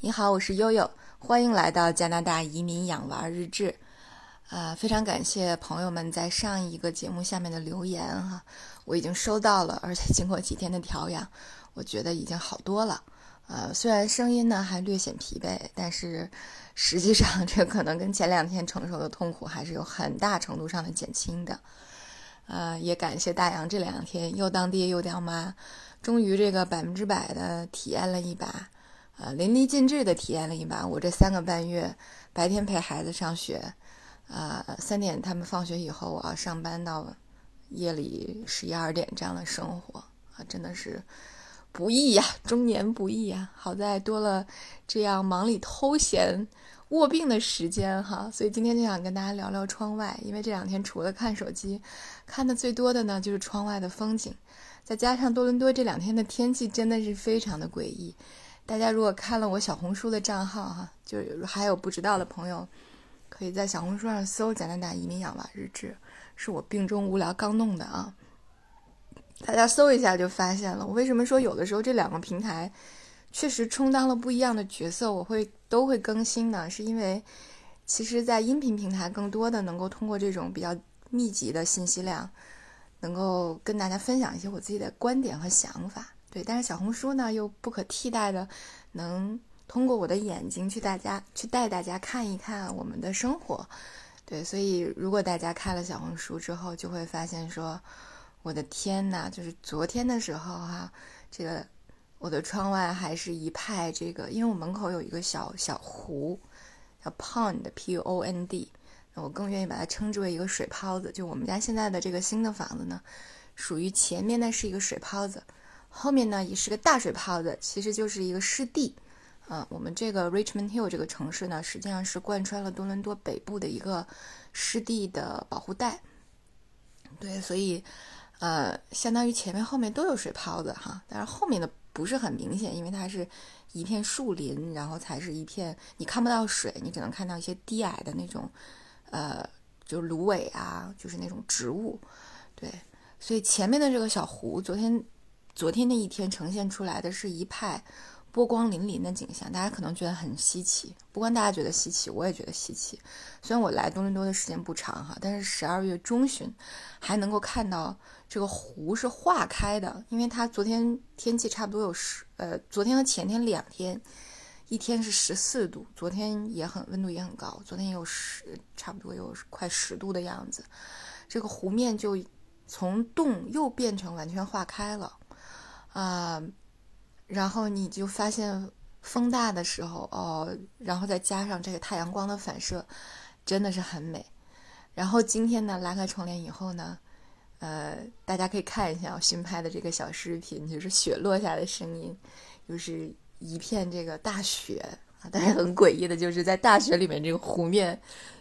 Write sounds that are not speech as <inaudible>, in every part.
你好，我是悠悠，欢迎来到加拿大移民养娃日志。啊，非常感谢朋友们在上一个节目下面的留言哈，我已经收到了，而且经过几天的调养，我觉得已经好多了。呃，虽然声音呢还略显疲惫，但是实际上这可能跟前两天承受的痛苦还是有很大程度上的减轻的。呃，也感谢大洋这两天又当爹又当妈，终于这个百分之百的体验了一把。呃，淋漓尽致的体验了一把我这三个半月白天陪孩子上学，啊，三点他们放学以后我要上班到夜里十一二点这样的生活啊，真的是不易呀，中年不易呀。好在多了这样忙里偷闲卧病的时间哈，所以今天就想跟大家聊聊窗外，因为这两天除了看手机，看的最多的呢就是窗外的风景，再加上多伦多这两天的天气真的是非常的诡异。大家如果看了我小红书的账号哈，就还有不知道的朋友，可以在小红书上搜“加拿大移民养娃日志”，是我病中无聊刚弄的啊。大家搜一下就发现了。我为什么说有的时候这两个平台确实充当了不一样的角色？我会都会更新呢？是因为其实，在音频平台更多的能够通过这种比较密集的信息量，能够跟大家分享一些我自己的观点和想法。对，但是小红书呢，又不可替代的，能通过我的眼睛去大家去带大家看一看我们的生活。对，所以如果大家看了小红书之后，就会发现说，我的天呐，就是昨天的时候哈，这个我的窗外还是一派这个，因为我门口有一个小小湖，叫 pond，p o n d，我更愿意把它称之为一个水泡子。就我们家现在的这个新的房子呢，属于前面呢是一个水泡子。后面呢也是个大水泡子，其实就是一个湿地，啊，我们这个 Richmond Hill 这个城市呢，实际上是贯穿了多伦多北部的一个湿地的保护带，对，所以，呃，相当于前面后面都有水泡子哈，但是后面的不是很明显，因为它是一片树林，然后才是一片你看不到水，你只能看到一些低矮的那种，呃，就是芦苇啊，就是那种植物，对，所以前面的这个小湖，昨天。昨天那一天呈现出来的是一派波光粼粼的景象，大家可能觉得很稀奇。不光大家觉得稀奇，我也觉得稀奇。虽然我来多伦多的时间不长哈，但是十二月中旬还能够看到这个湖是化开的，因为它昨天天气差不多有十呃，昨天和前天两天，一天是十四度，昨天也很温度也很高，昨天有十差不多有快十度的样子，这个湖面就从冻又变成完全化开了。啊，然后你就发现风大的时候哦，然后再加上这个太阳光的反射，真的是很美。然后今天呢，拉开窗帘以后呢，呃，大家可以看一下我新拍的这个小视频，就是雪落下的声音，就是一片这个大雪啊。但是很诡异的就是在大雪里面，这个湖面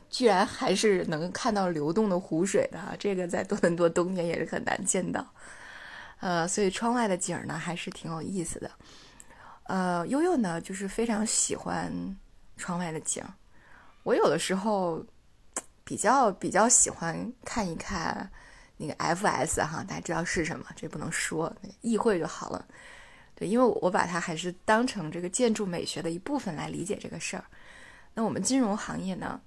居然还是能看到流动的湖水的啊！这个在多伦多冬天也是很难见到。呃，所以窗外的景儿呢，还是挺有意思的。呃，悠悠呢，就是非常喜欢窗外的景儿。我有的时候比较比较喜欢看一看那个 FS 哈，大家知道是什么？这不能说，意会就好了。对，因为我把它还是当成这个建筑美学的一部分来理解这个事儿。那我们金融行业呢，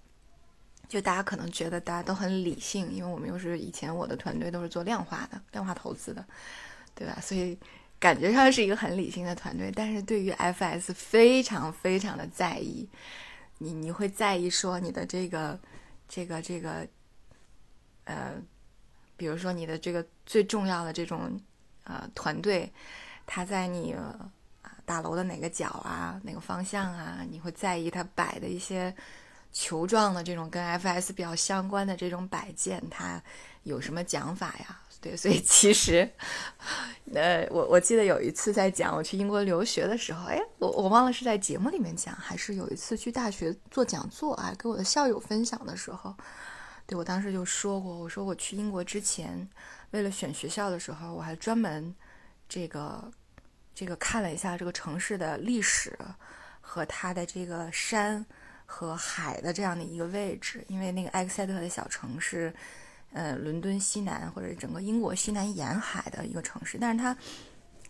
就大家可能觉得大家都很理性，因为我们又是以前我的团队都是做量化的、量化投资的。对吧？所以感觉上是一个很理性的团队，但是对于 FS 非常非常的在意。你你会在意说你的这个这个这个呃，比如说你的这个最重要的这种呃团队，他在你大楼的哪个角啊，哪个方向啊？你会在意他摆的一些球状的这种跟 FS 比较相关的这种摆件，它有什么讲法呀？对，<laughs> 所以其实，呃，我我记得有一次在讲我去英国留学的时候，哎，我我忘了是在节目里面讲，还是有一次去大学做讲座啊，给我的校友分享的时候，对我当时就说过，我说我去英国之前，为了选学校的时候，我还专门这个这个看了一下这个城市的历史和它的这个山和海的这样的一个位置，因为那个埃克塞特的小城市。呃，伦敦西南或者整个英国西南沿海的一个城市，但是它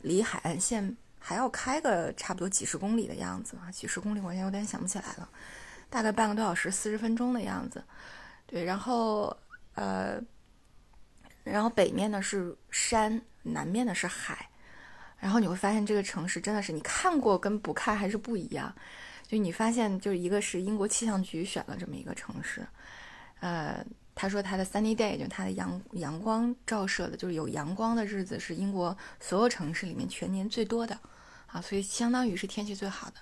离海岸线还要开个差不多几十公里的样子啊，几十公里我现在有点想不起来了，大概半个多小时，四十分钟的样子。对，然后呃，然后北面呢是山，南面呢是海，然后你会发现这个城市真的是你看过跟不看还是不一样。就你发现，就是一个是英国气象局选了这么一个城市，呃，他说他的 sunny day 就他的阳阳光照射的，就是有阳光的日子是英国所有城市里面全年最多的，啊，所以相当于是天气最好的。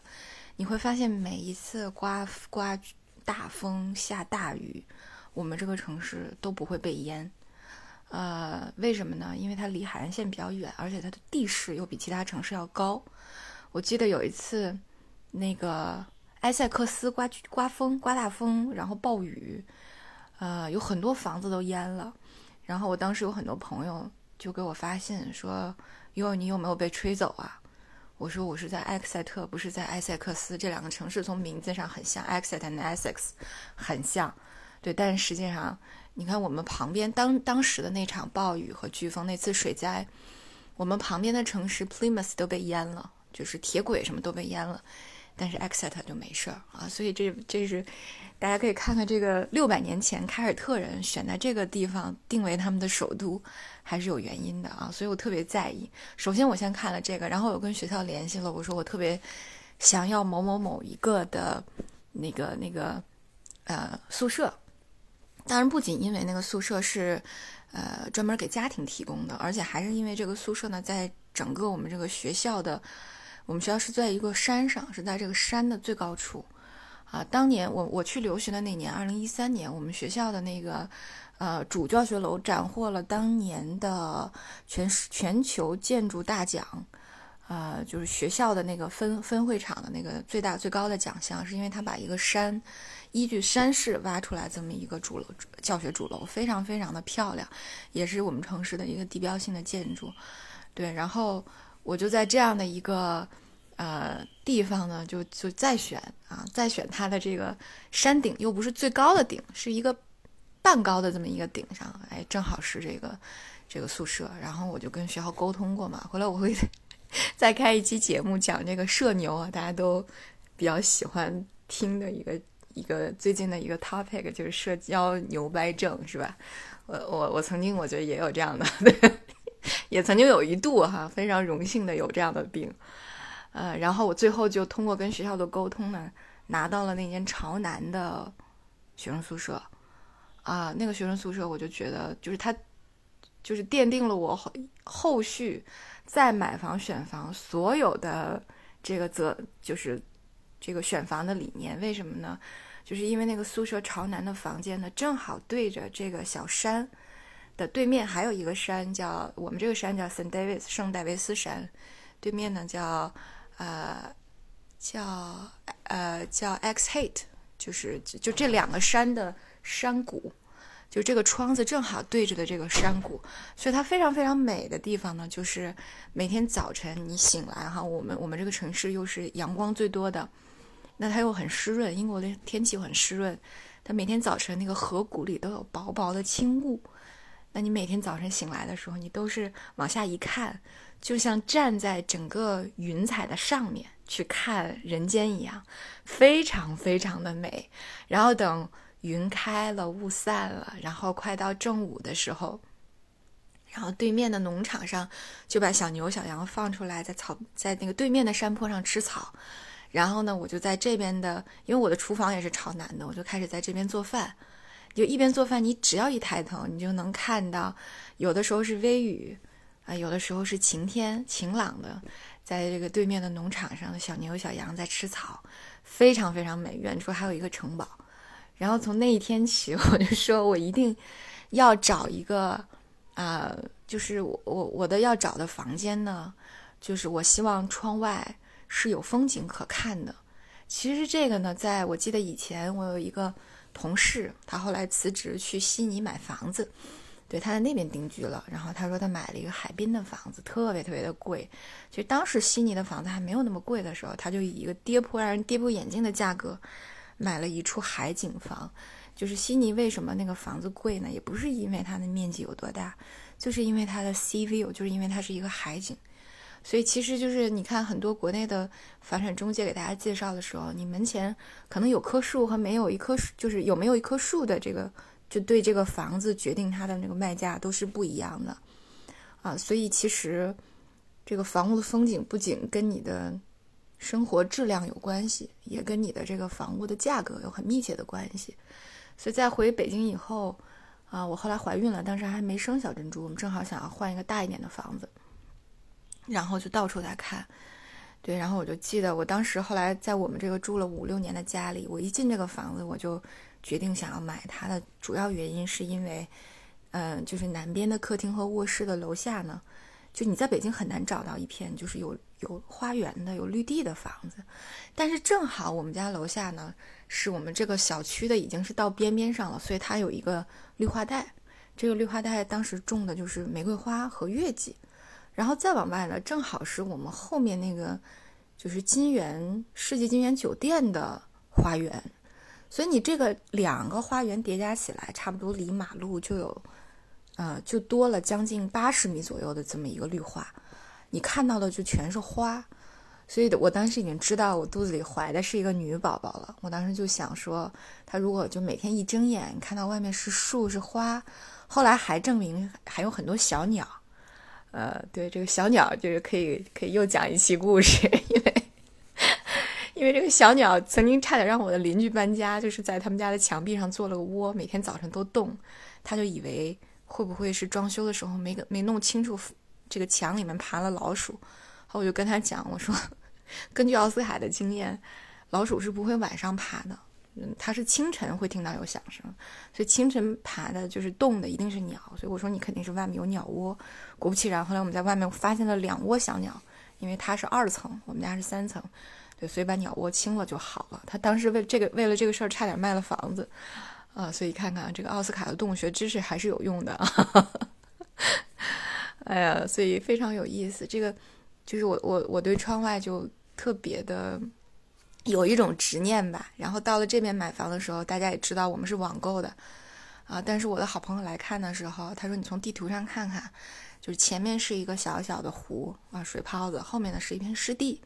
你会发现每一次刮刮大风下大雨，我们这个城市都不会被淹，呃，为什么呢？因为它离海岸线比较远，而且它的地势又比其他城市要高。我记得有一次。那个埃塞克斯刮刮风刮大风，然后暴雨，呃，有很多房子都淹了。然后我当时有很多朋友就给我发信说：“哟，你有没有被吹走啊？”我说：“我是在埃克塞特，不是在埃塞克斯。这两个城市从名字上很像，Exeter 和 Essex 很像，对。但是实际上，你看我们旁边当当时的那场暴雨和飓风那次水灾，我们旁边的城市 Plymouth 都被淹了，就是铁轨什么都被淹了。”但是 Exeter 就没事儿啊，所以这这是大家可以看看这个六百年前凯尔特人选在这个地方定为他们的首都，还是有原因的啊。所以我特别在意。首先我先看了这个，然后我跟学校联系了，我说我特别想要某某某一个的那个那个呃宿舍。当然不仅因为那个宿舍是呃专门给家庭提供的，而且还是因为这个宿舍呢，在整个我们这个学校的。我们学校是在一个山上，是在这个山的最高处，啊，当年我我去留学的那年，二零一三年，我们学校的那个呃主教学楼斩获了当年的全全球建筑大奖，呃，就是学校的那个分分会场的那个最大最高的奖项，是因为他把一个山依据山势挖出来这么一个主楼教学主楼，非常非常的漂亮，也是我们城市的一个地标性的建筑，对，然后。我就在这样的一个呃地方呢，就就再选啊，再选它的这个山顶，又不是最高的顶，是一个半高的这么一个顶上，哎，正好是这个这个宿舍。然后我就跟学校沟通过嘛，回来我会 <laughs> 再开一期节目讲这个社牛啊，大家都比较喜欢听的一个一个最近的一个 topic 就是社交牛掰症，是吧？我我我曾经我觉得也有这样的。<laughs> 对也曾经有一度哈，非常荣幸的有这样的病，呃，然后我最后就通过跟学校的沟通呢，拿到了那间朝南的学生宿舍，啊，那个学生宿舍我就觉得就是它，就是奠定了我后后续再买房选房所有的这个责，就是这个选房的理念。为什么呢？就是因为那个宿舍朝南的房间呢，正好对着这个小山。的对面还有一个山，叫我们这个山叫 Saint David 圣戴维斯山，对面呢叫呃叫呃叫 X Hate，就是就这两个山的山谷，就这个窗子正好对着的这个山谷，所以它非常非常美的地方呢，就是每天早晨你醒来哈，我们我们这个城市又是阳光最多的，那它又很湿润，英国的天气很湿润，它每天早晨那个河谷里都有薄薄的轻雾。那你每天早晨醒来的时候，你都是往下一看，就像站在整个云彩的上面去看人间一样，非常非常的美。然后等云开了，雾散了，然后快到正午的时候，然后对面的农场上就把小牛、小羊放出来，在草在那个对面的山坡上吃草。然后呢，我就在这边的，因为我的厨房也是朝南的，我就开始在这边做饭。就一边做饭，你只要一抬头，你就能看到，有的时候是微雨，啊，有的时候是晴天，晴朗的，在这个对面的农场上的小牛、小羊在吃草，非常非常美。远处还有一个城堡。然后从那一天起，<laughs> 我就说我一定要找一个，啊，就是我我我的要找的房间呢，就是我希望窗外是有风景可看的。其实这个呢，在我记得以前我有一个。同事，他后来辞职去悉尼买房子，对，他在那边定居了。然后他说他买了一个海滨的房子，特别特别的贵。其实当时悉尼的房子还没有那么贵的时候，他就以一个跌破让人跌破眼镜的价格买了一处海景房。就是悉尼为什么那个房子贵呢？也不是因为它的面积有多大，就是因为它的 sea view，就是因为它是一个海景。所以其实就是你看很多国内的房产中介给大家介绍的时候，你门前可能有棵树和没有一棵树，就是有没有一棵树的这个，就对这个房子决定它的那个卖价都是不一样的啊。所以其实这个房屋的风景不仅跟你的生活质量有关系，也跟你的这个房屋的价格有很密切的关系。所以在回北京以后。啊，我后来怀孕了，当时还没生小珍珠，我们正好想要换一个大一点的房子，然后就到处在看，对，然后我就记得我当时后来在我们这个住了五六年的家里，我一进这个房子，我就决定想要买它的主要原因是因为，嗯，就是南边的客厅和卧室的楼下呢，就你在北京很难找到一片就是有有花园的、有绿地的房子，但是正好我们家楼下呢。是我们这个小区的，已经是到边边上了，所以它有一个绿化带。这个绿化带当时种的就是玫瑰花和月季，然后再往外呢，正好是我们后面那个就是金源世纪金源酒店的花园。所以你这个两个花园叠加起来，差不多离马路就有，呃，就多了将近八十米左右的这么一个绿化，你看到的就全是花。所以，我当时已经知道我肚子里怀的是一个女宝宝了。我当时就想说，她如果就每天一睁眼看到外面是树是花，后来还证明还有很多小鸟。呃，对，这个小鸟就是可以可以又讲一期故事，因为因为这个小鸟曾经差点让我的邻居搬家，就是在他们家的墙壁上做了个窝，每天早晨都动，他就以为会不会是装修的时候没没弄清楚这个墙里面爬了老鼠。后我就跟他讲，我说，<laughs> 根据奥斯卡的经验，老鼠是不会晚上爬的，嗯，它是清晨会听到有响声，所以清晨爬的就是动的一定是鸟，所以我说你肯定是外面有鸟窝。果不其然，后来我们在外面发现了两窝小鸟，因为它是二层，我们家是三层，对，所以把鸟窝清了就好了。他当时为这个为了这个事儿差点卖了房子，啊，所以看看这个奥斯卡的动物学知识还是有用的，<laughs> 哎呀，所以非常有意思，这个。就是我我我对窗外就特别的有一种执念吧。然后到了这边买房的时候，大家也知道我们是网购的啊。但是我的好朋友来看的时候，他说：“你从地图上看看，就是前面是一个小小的湖啊，水泡子，后面呢是一片湿地。”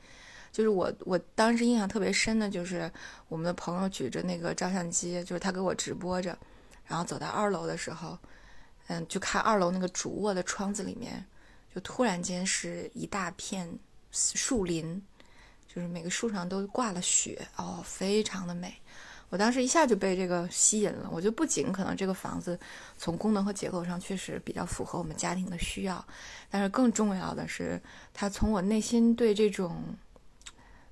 就是我我当时印象特别深的就是我们的朋友举着那个照相机，就是他给我直播着，然后走到二楼的时候，嗯，就看二楼那个主卧的窗子里面。就突然间是一大片树林，就是每个树上都挂了雪哦，非常的美。我当时一下就被这个吸引了。我觉得不仅可能这个房子从功能和结构上确实比较符合我们家庭的需要，但是更重要的是，它从我内心对这种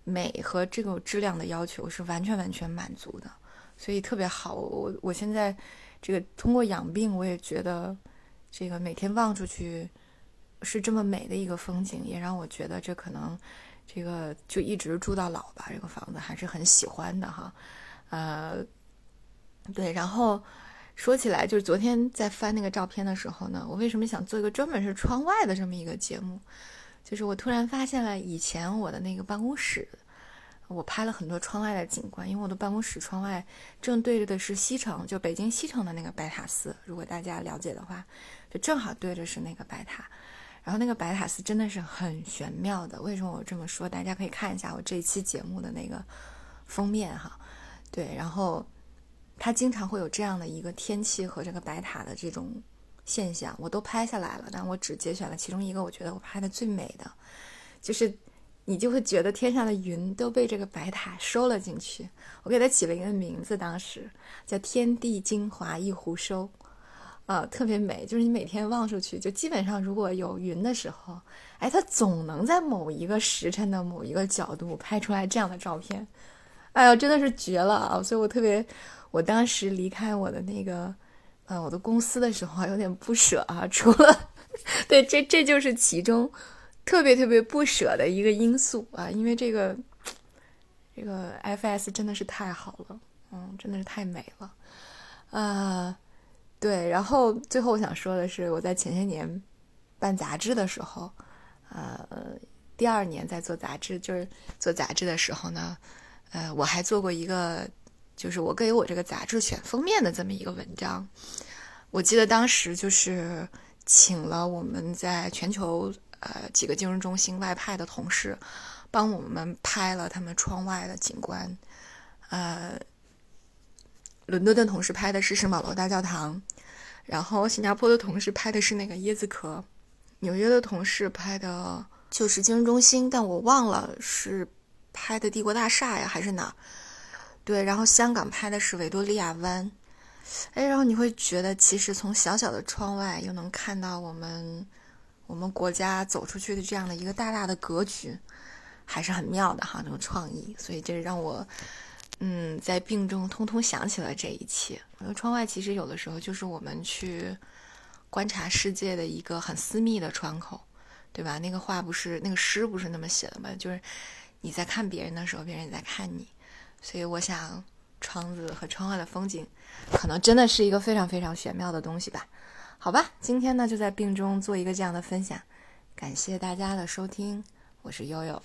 美和这种质量的要求是完全完全满足的，所以特别好。我我现在这个通过养病，我也觉得这个每天望出去。是这么美的一个风景，也让我觉得这可能，这个就一直住到老吧。这个房子还是很喜欢的哈，呃，对。然后说起来，就是昨天在翻那个照片的时候呢，我为什么想做一个专门是窗外的这么一个节目？就是我突然发现了以前我的那个办公室，我拍了很多窗外的景观，因为我的办公室窗外正对着的是西城，就北京西城的那个白塔寺。如果大家了解的话，就正好对着是那个白塔。然后那个白塔寺真的是很玄妙的，为什么我这么说？大家可以看一下我这一期节目的那个封面哈，对，然后它经常会有这样的一个天气和这个白塔的这种现象，我都拍下来了，但我只节选了其中一个，我觉得我拍的最美的，就是你就会觉得天上的云都被这个白塔收了进去，我给它起了一个名字，当时叫“天地精华一壶收”。啊，特别美，就是你每天望出去，就基本上如果有云的时候，哎，它总能在某一个时辰的某一个角度拍出来这样的照片，哎呀，真的是绝了啊！所以我特别，我当时离开我的那个，呃，我的公司的时候有点不舍啊，除了，<laughs> 对，这这就是其中特别特别不舍的一个因素啊，因为这个这个 FS 真的是太好了，嗯，真的是太美了，啊。对，然后最后我想说的是，我在前些年办杂志的时候，呃，第二年在做杂志，就是做杂志的时候呢，呃，我还做过一个，就是我给我这个杂志选封面的这么一个文章。我记得当时就是请了我们在全球呃几个金融中心外派的同事，帮我们拍了他们窗外的景观。呃，伦敦的同事拍的是圣保罗大教堂，然后新加坡的同事拍的是那个椰子壳，纽约的同事拍的就是金融中心，但我忘了是拍的帝国大厦呀还是哪？对，然后香港拍的是维多利亚湾，哎，然后你会觉得其实从小小的窗外又能看到我们我们国家走出去的这样的一个大大的格局，还是很妙的哈，那种创意，所以这让我。嗯，在病中通通想起了这一切。我觉得窗外其实有的时候就是我们去观察世界的一个很私密的窗口，对吧？那个话不是那个诗不是那么写的吗？就是你在看别人的时候，别人也在看你。所以我想，窗子和窗外的风景，可能真的是一个非常非常玄妙的东西吧？好吧，今天呢就在病中做一个这样的分享，感谢大家的收听，我是悠悠。